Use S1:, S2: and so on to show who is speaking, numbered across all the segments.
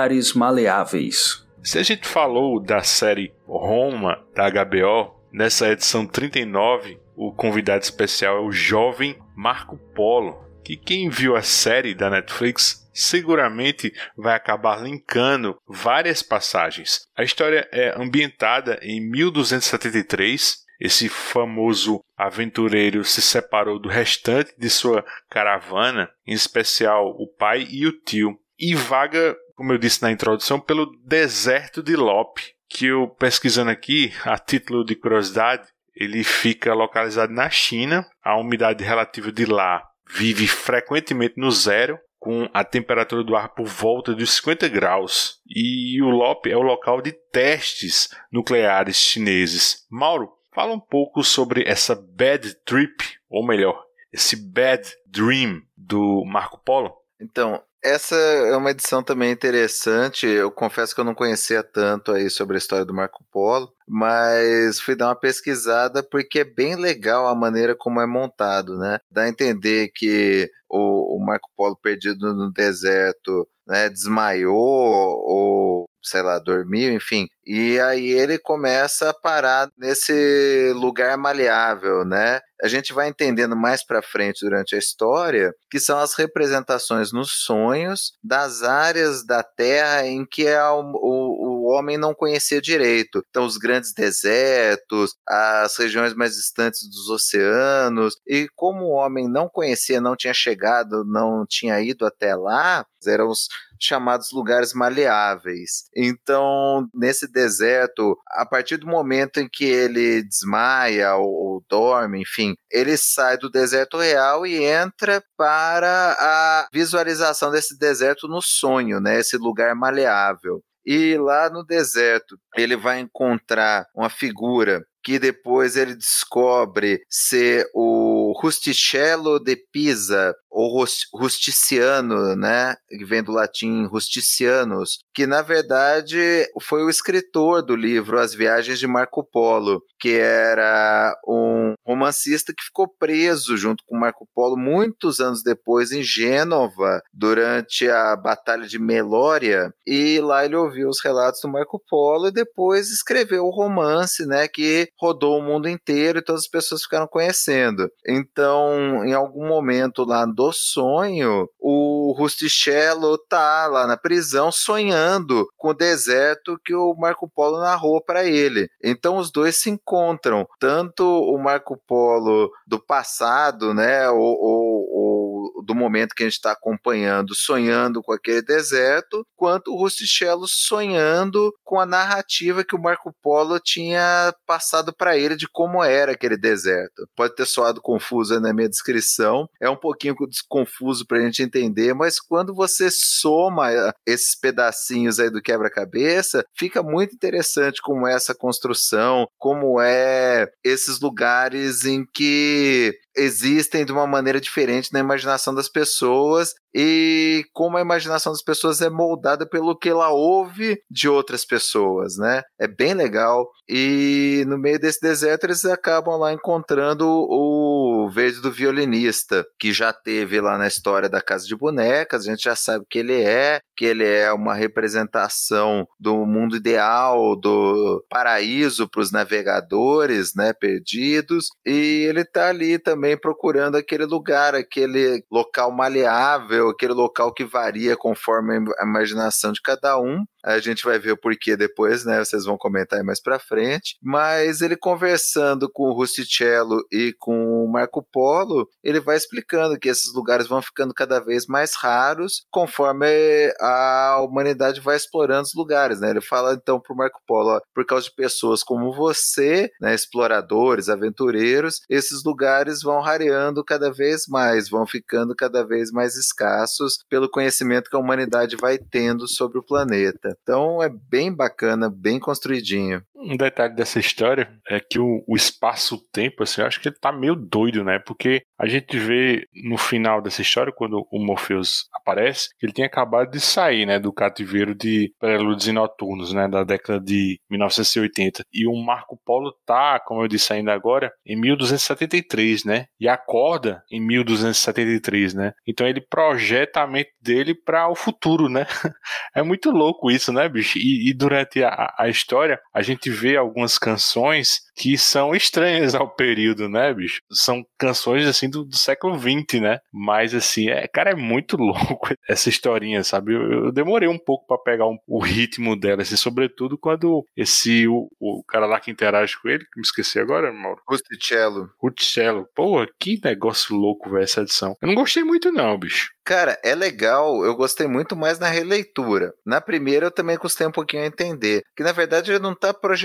S1: lugares maleáveis.
S2: Se a gente falou da série Roma da HBO, nessa edição 39, o convidado especial é o jovem Marco Polo, que quem viu a série da Netflix seguramente vai acabar linkando várias passagens. A história é ambientada em 1273. Esse famoso aventureiro se separou do restante de sua caravana, em especial o pai e o tio, e vaga, como eu disse na introdução, pelo deserto de Lope, que eu pesquisando aqui, a título de curiosidade, ele fica localizado na China. A umidade relativa de lá vive frequentemente no zero, com a temperatura do ar por volta dos 50 graus. E o LOP é o local de testes nucleares chineses. Mauro, fala um pouco sobre essa bad trip, ou melhor, esse bad dream do Marco Polo.
S3: Então, essa é uma edição também interessante. Eu confesso que eu não conhecia tanto aí sobre a história do Marco Polo, mas fui dar uma pesquisada porque é bem legal a maneira como é montado, né? Dá a entender que o, o Marco Polo perdido no deserto né, desmaiou ou sei lá, dormiu, enfim. E aí ele começa a parar nesse lugar maleável, né? A gente vai entendendo mais para frente durante a história que são as representações nos sonhos das áreas da Terra em que é o, o, o homem não conhecia direito. Então, os grandes desertos, as regiões mais distantes dos oceanos. E como o homem não conhecia, não tinha chegado, não tinha ido até lá, eram os chamados lugares maleáveis. Então, nesse deserto, a partir do momento em que ele desmaia ou, ou dorme, enfim, ele sai do deserto real e entra para a visualização desse deserto no sonho, né? Esse lugar maleável. E lá no deserto, ele vai encontrar uma figura que depois ele descobre ser o Rusticello de Pisa, ou Rusticiano, né, que vem do latim Rusticianus, que na verdade foi o escritor do livro As Viagens de Marco Polo, que era um romancista que ficou preso junto com Marco Polo muitos anos depois em Gênova, durante a Batalha de Melória, e lá ele ouviu os relatos do Marco Polo e depois escreveu o romance, né, que rodou o mundo inteiro e todas as pessoas ficaram conhecendo. Então, em algum momento lá do sonho, o Rusticello tá lá na prisão sonhando com o deserto que o Marco Polo narrou para ele. Então os dois se encontram, tanto o Marco Polo do passado, né, ou do momento que a gente está acompanhando, sonhando com aquele deserto, quanto o Rusticello sonhando com a narrativa que o Marco Polo tinha passado para ele de como era aquele deserto. Pode ter soado confusa na minha descrição, é um pouquinho confuso para a gente entender, mas quando você soma eh, esses pedacinhos aí do quebra-cabeça, fica muito interessante como é essa construção, como é esses lugares em que existem de uma maneira diferente na imaginação das pessoas e como a imaginação das pessoas é moldada pelo que ela ouve de outras pessoas, né? É bem legal. E no meio desse deserto eles acabam lá encontrando o verde do violinista, que já teve lá na história da Casa de Bonecas, a gente já sabe que ele é, que ele é uma representação do mundo ideal, do paraíso para os navegadores, né, perdidos, e ele tá ali também procurando aquele lugar, aquele local maleável aquele local que varia conforme a imaginação de cada um. A gente vai ver o porquê depois, né? Vocês vão comentar aí mais pra frente. Mas ele conversando com o Rusticello e com o Marco Polo, ele vai explicando que esses lugares vão ficando cada vez mais raros conforme a humanidade vai explorando os lugares, né? Ele fala então pro Marco Polo, ó, por causa de pessoas como você, né, exploradores, aventureiros, esses lugares vão rareando cada vez mais, vão ficando cada vez mais escassos pelo conhecimento que a humanidade vai tendo sobre o planeta. Então é bem bacana, bem construidinho.
S2: Um detalhe dessa história é que o, o espaço-tempo, assim, eu acho que ele tá meio doido, né? Porque a gente vê no final dessa história, quando o Morpheus aparece, que ele tem acabado de sair, né, do cativeiro de Prelúdios e Noturnos, né, da década de 1980. E o Marco Polo tá, como eu disse ainda agora, em 1273, né, e acorda em 1273, né. Então ele projeta a mente dele para o futuro, né. É muito louco isso, né, bicho? E, e durante a, a história, a gente vê algumas canções que são estranhas ao período, né, bicho? São canções assim do, do século XX, né? Mas assim, é, cara, é muito louco essa historinha, sabe? Eu, eu demorei um pouco para pegar um, o ritmo dela, assim, sobretudo quando esse o, o, cara lá que interage com ele, que me esqueci agora, Mauro.
S3: Rusticello.
S2: Rusticello. Pô, que negócio louco, velho, essa edição. Eu não gostei muito não, bicho.
S3: Cara, é legal, eu gostei muito mais na releitura. Na primeira eu também custei um pouquinho a entender, que na verdade ele não está projetando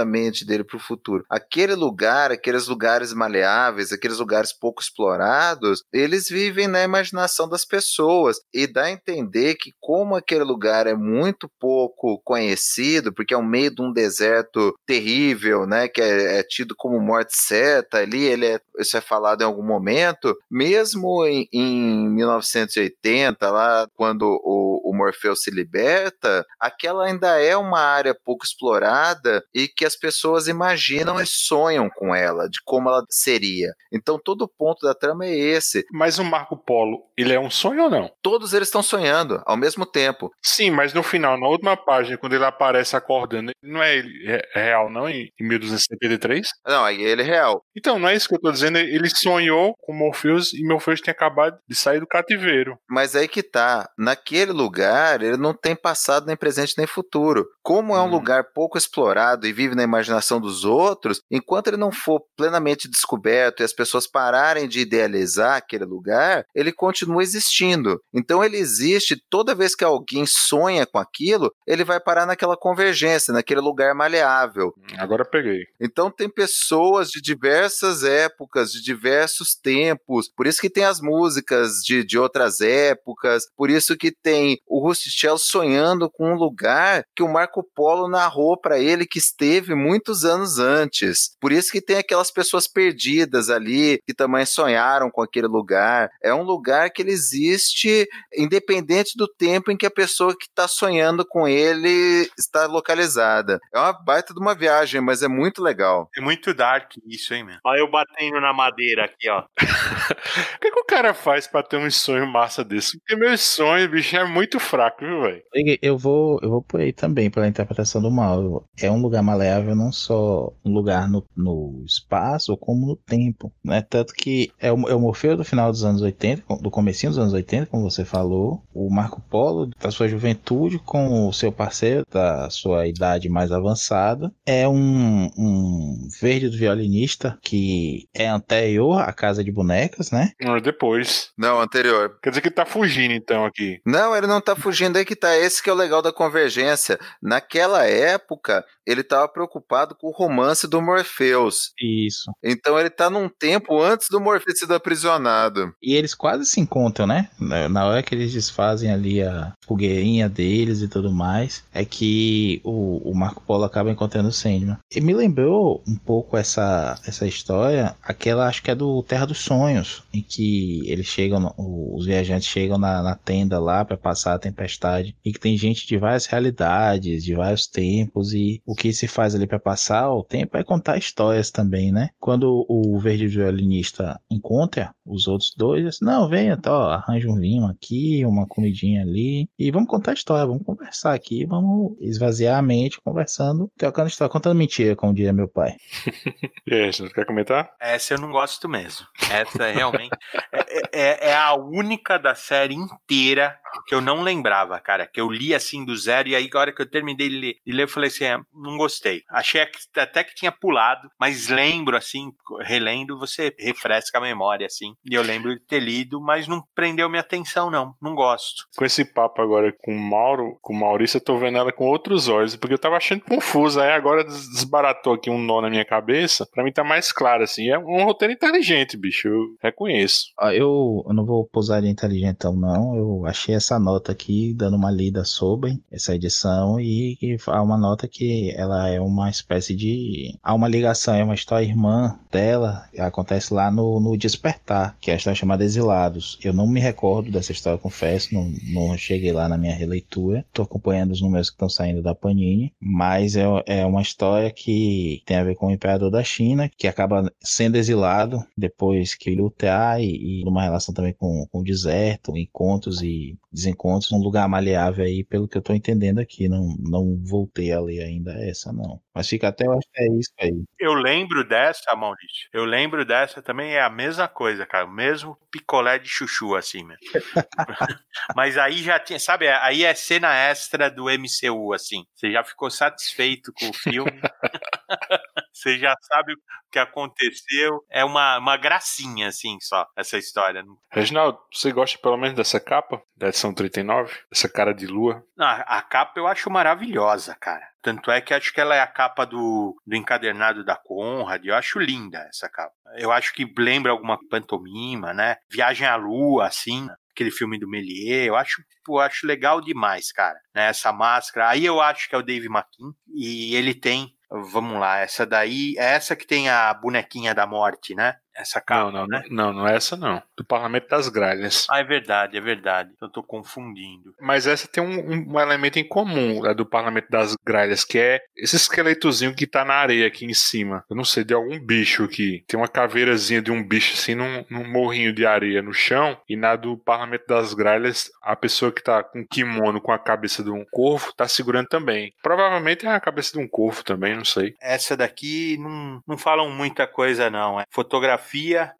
S3: a mente dele para o futuro. Aquele lugar, aqueles lugares maleáveis, aqueles lugares pouco explorados, eles vivem na imaginação das pessoas e dá a entender que como aquele lugar é muito pouco conhecido, porque é o meio de um deserto terrível, né, que é, é tido como morte certa ali, ele é, isso é falado em algum momento, mesmo em, em 1900 1980, lá quando o, o Morfeu se liberta, aquela ainda é uma área pouco explorada e que as pessoas imaginam e sonham com ela, de como ela seria. Então todo o ponto da trama é esse.
S2: Mas o Marco Polo, ele é um sonho ou não?
S3: Todos eles estão sonhando ao mesmo tempo.
S2: Sim, mas no final, na última página, quando ele aparece acordando, não é ele é real não em 1273?
S3: Não, ele é real.
S2: Então, não é isso que eu tô dizendo, ele sonhou com Morpheus e Morpheus tinha acabado de sair do cativeiro cativeiro.
S3: Mas aí que tá. Naquele lugar, ele não tem passado, nem presente, nem futuro. Como é um hum. lugar pouco explorado e vive na imaginação dos outros, enquanto ele não for plenamente descoberto e as pessoas pararem de idealizar aquele lugar, ele continua existindo. Então ele existe toda vez que alguém sonha com aquilo, ele vai parar naquela convergência, naquele lugar maleável.
S2: Hum, agora peguei.
S3: Então tem pessoas de diversas épocas, de diversos tempos, por isso que tem as músicas de, de outras épocas. Por isso que tem o Rustichello sonhando com um lugar que o Marco Polo narrou para ele que esteve muitos anos antes. Por isso que tem aquelas pessoas perdidas ali que também sonharam com aquele lugar. É um lugar que ele existe independente do tempo em que a pessoa que está sonhando com ele está localizada. É uma baita de uma viagem, mas é muito legal.
S4: É muito dark isso, hein, meu? Olha eu batendo na madeira aqui, ó.
S2: o que, que o cara faz para ter um sonho massa desse. Porque meu sonho, bicho, é muito fraco, viu, velho?
S5: Eu vou, eu vou por aí também, pela interpretação do mal. É um lugar maleável, não só um lugar no, no espaço, como no tempo. Né? Tanto que é o, é o Morfeu do final dos anos 80, do comecinho dos anos 80, como você falou. O Marco Polo, da sua juventude, com o seu parceiro, da sua idade mais avançada. É um, um verde do violinista que é anterior à Casa de Bonecas, né?
S2: Depois.
S3: Não, anterior.
S2: Quer dizer que ele tá fugindo, então, aqui.
S3: Não, ele não tá fugindo, aí que tá. Esse que é o legal da convergência. Naquela época, ele tava preocupado com o romance do Morpheus.
S5: Isso.
S3: Então ele tá num tempo antes do Morpheus ser aprisionado.
S5: E eles quase se encontram, né? Na hora que eles desfazem ali a fogueirinha deles e tudo mais, é que o, o Marco Polo acaba encontrando o Sandman. E me lembrou um pouco essa, essa história, aquela acho que é do Terra dos Sonhos, em que eles chegam, os viajantes chegam na, na tenda lá para passar a tempestade e que tem gente de várias realidades, de vários tempos e o que se faz ali para passar o tempo é contar histórias também, né? Quando o verde violinista encontra os outros dois, assim, não, venha, tá, arranja um vinho aqui, uma comidinha ali e vamos contar história, vamos conversar aqui, vamos esvaziar a mente conversando, trocando história, contando mentira, como diria meu pai.
S2: e aí, você quer comentar?
S4: Essa eu não gosto mesmo. Essa é realmente é, é, é a única da série inteira que eu não lembrava, cara, que eu li assim do zero e aí a hora que eu terminei de ler, de ler eu falei assim, é, não gostei. Achei até que tinha pulado, mas lembro assim, relendo, você refresca a memória assim. E eu lembro de ter lido, mas não prendeu minha atenção não, não gosto.
S2: Com esse papo agora com o Mauro, com o Maurício, eu tô vendo ela com outros olhos, porque eu tava achando confuso, aí agora desbaratou aqui um nó na minha cabeça, para mim tá mais claro assim. É um roteiro inteligente, bicho, eu reconheço.
S5: Eu, eu não vou pousar de inteligentão não, eu achei essa nota aqui, dando uma lida sobre essa edição e, e há uma nota que ela é uma espécie de. Há uma ligação, é uma história irmã dela, acontece lá no, no Despertar, que é a história chamada Exilados. Eu não me recordo dessa história, confesso, não, não cheguei lá na minha releitura. Estou acompanhando os números que estão saindo da Panini, mas é, é uma história que tem a ver com o imperador da China, que acaba sendo exilado depois que lutar e, e uma relação também com, com o deserto, encontros e desencontros, um lugar maleável aí, pelo que eu tô entendendo aqui. Não, não voltei a ler ainda essa, não. Mas fica até, eu acho que é isso aí.
S4: Eu lembro dessa, Maurício. Eu lembro dessa também, é a mesma coisa, cara. O mesmo picolé de chuchu, assim, mesmo. Mas aí já tinha, sabe, aí é cena extra do MCU, assim. Você já ficou satisfeito com o filme. Você já sabe o que aconteceu. É uma, uma gracinha, assim, só, essa história.
S2: Reginaldo, você gosta pelo menos dessa capa? Da edição 39? Essa cara de lua?
S4: A, a capa eu acho maravilhosa, cara. Tanto é que acho que ela é a capa do, do encadernado da Conrad. Eu acho linda essa capa. Eu acho que lembra alguma pantomima, né? Viagem à Lua, assim aquele filme do Méliès, eu acho, eu acho legal demais, cara, né, essa máscara, aí eu acho que é o Dave McKean, e ele tem, vamos lá, essa daí, é essa que tem a bonequinha da morte, né, essa capa,
S2: não, não,
S4: né?
S2: não, não é essa não. Do Parlamento das Gralhas.
S4: Ah, é verdade, é verdade. Eu tô confundindo.
S2: Mas essa tem um, um elemento em comum, a do Parlamento das Gralhas, que é esse esqueletozinho que tá na areia aqui em cima. Eu não sei, de algum bicho aqui. Tem uma caveirazinha de um bicho assim num, num morrinho de areia no chão. E na do Parlamento das Gralhas, a pessoa que tá com kimono com a cabeça de um corvo tá segurando também. Provavelmente é a cabeça de um corvo também, não sei.
S4: Essa daqui não, não falam muita coisa, não. É fotografia,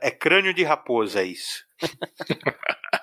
S4: é crânio de raposa, isso.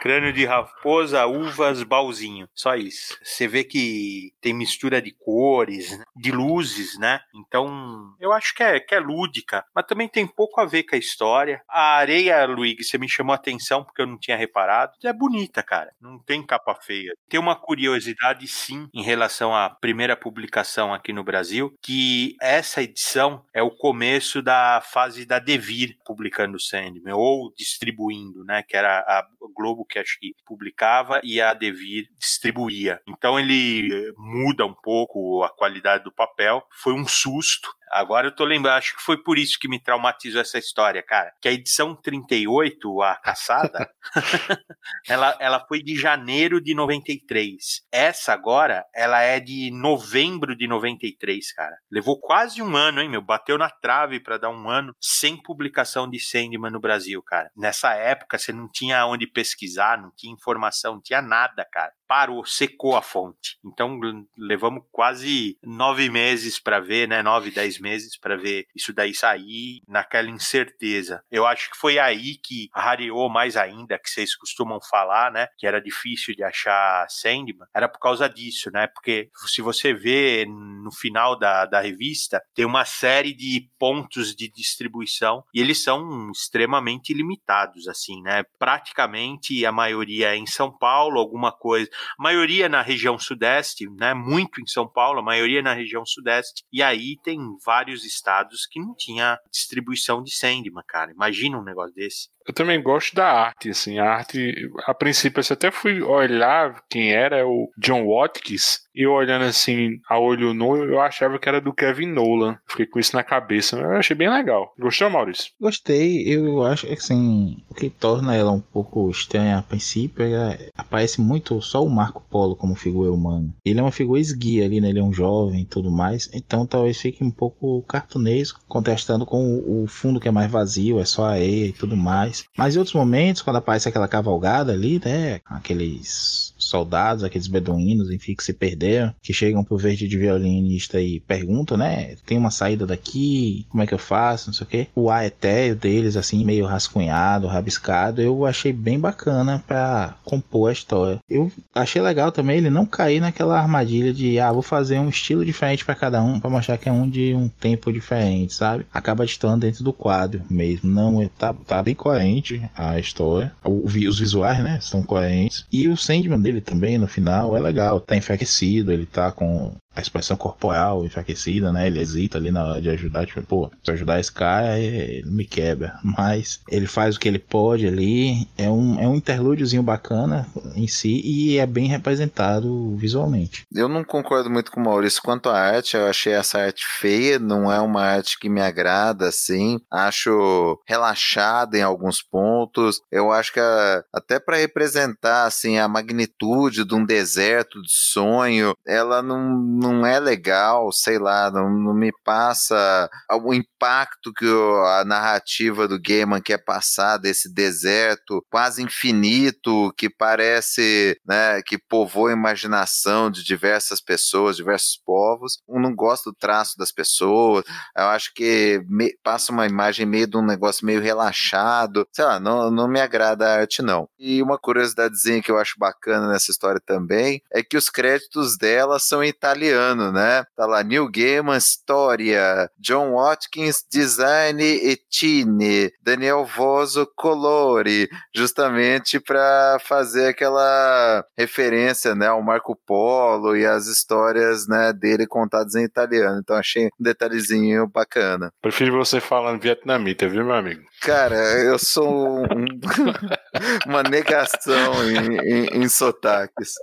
S4: Crânio de raposa, uvas, baúzinho. Só isso. Você vê que tem mistura de cores, de luzes, né? Então, eu acho que é, que é lúdica, mas também tem pouco a ver com a história. A areia, Luigi, você me chamou a atenção porque eu não tinha reparado. É bonita, cara. Não tem capa feia. Tem uma curiosidade, sim, em relação à primeira publicação aqui no Brasil, que essa edição é o começo da fase da Devir publicando o Sandman, ou distribuindo, né? Que era a Globo que acho que publicava e a Devir distribuía. Então ele eh, muda um pouco a qualidade do papel. Foi um susto. Agora eu tô lembrando, acho que foi por isso que me traumatizou essa história, cara. Que a edição 38, a caçada, ela, ela foi de janeiro de 93. Essa agora, ela é de novembro de 93, cara. Levou quase um ano, hein, meu? Bateu na trave para dar um ano sem publicação de Sandman no Brasil, cara. Nessa época, você não tinha onde pesquisar, não tinha informação, não tinha nada, cara. Parou, secou a fonte. Então levamos quase nove meses para ver, né? Nove, dez meses para ver isso daí sair naquela incerteza. Eu acho que foi aí que rareou mais ainda, que vocês costumam falar, né? Que era difícil de achar Sandman. Era por causa disso, né? Porque se você vê no final da, da revista, tem uma série de pontos de distribuição e eles são extremamente limitados, assim, né? Praticamente a maioria é em São Paulo, alguma coisa a maioria na região sudeste, né, muito em São Paulo, a maioria na região sudeste, e aí tem vários estados que não tinha distribuição de Sandman, cara. Imagina um negócio desse.
S2: Eu também gosto da arte, assim, a arte, a princípio eu até fui olhar quem era, o John Watkins, e olhando assim, a olho nu, eu achava que era do Kevin Nolan. Fiquei com isso na cabeça, eu achei bem legal. Gostou, Maurício?
S5: Gostei, eu acho que assim, o que torna ela um pouco estranha a princípio é aparece muito só o Marco Polo como figura humana. Ele é uma figura esguia ali, né? Ele é um jovem e tudo mais, então talvez fique um pouco cartunesco, contrastando com o fundo que é mais vazio, é só areia e tudo mais. Mas em outros momentos, quando aparece aquela cavalgada ali, né? Aqueles soldados, aqueles beduínos, enfim, que se perderam, que chegam pro verde de violinista e perguntam, né? Tem uma saída daqui, como é que eu faço, não sei o quê. O ar etéreo deles, assim, meio rascunhado, rabiscado, eu achei bem bacana para compor a história. Eu achei legal também ele não cair naquela armadilha de, ah, vou fazer um estilo diferente para cada um, para mostrar que é um de um tempo diferente, sabe? Acaba estando dentro do quadro mesmo. Não, tá, tá bem coerente a história. O, os visuais, né? Estão coerentes. E o Sandman dele também, no final, é legal. Tá enfraquecido, ele tá com a expressão corporal enfraquecida, né? Ele hesita ali na hora de ajudar, tipo, pô, se ajudar esse cara, ele me quebra. Mas ele faz o que ele pode ali. É um, é um interlúdiozinho bacana em si e é bem representado visualmente.
S3: Eu não concordo muito com o Maurício quanto à arte, eu achei essa arte feia, não é uma arte que me agrada, assim. Acho relaxada em alguns pontos. Eu acho que a, até para representar, assim, a magnitude de um deserto de sonho, ela não não é legal, sei lá, não, não me passa o impacto que a narrativa do Gaiman quer passar desse deserto quase infinito que parece, né, que povoa a imaginação de diversas pessoas, diversos povos. Eu não gosto do traço das pessoas, eu acho que me, passa uma imagem meio de um negócio meio relaxado, sei lá, não, não me agrada a arte não. E uma curiosidadezinha que eu acho bacana nessa história também é que os créditos dela são italianos italiano, né? Tá lá, Neil Gaiman, História, John Watkins, Design e Tine, Daniel Voso, Colore, justamente para fazer aquela referência, né, ao Marco Polo e as histórias, né, dele contadas em italiano. Então achei um detalhezinho bacana.
S2: Prefiro você falando vietnamita, viu, meu amigo?
S3: Cara, eu sou um, uma negação em, em, em sotaques.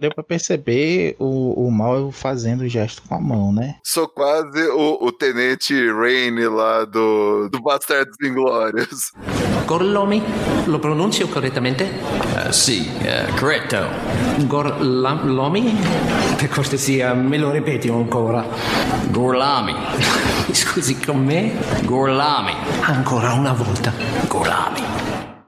S5: Deu pra perceber o, o mal fazendo o gesto com a mão, né?
S3: Sou quase o, o Tenente Rain lá do, do Bastardos Inglórios.
S6: Gorlomi, lo pronuncio correttamente?
S7: Uh, sì, uh, corretto.
S6: Gorlomi? Per cortesia, me lo ripeti ancora.
S7: Gorlami.
S6: Scusi, con me?
S7: Gorlami.
S6: Ancora una volta.
S7: Gorlami.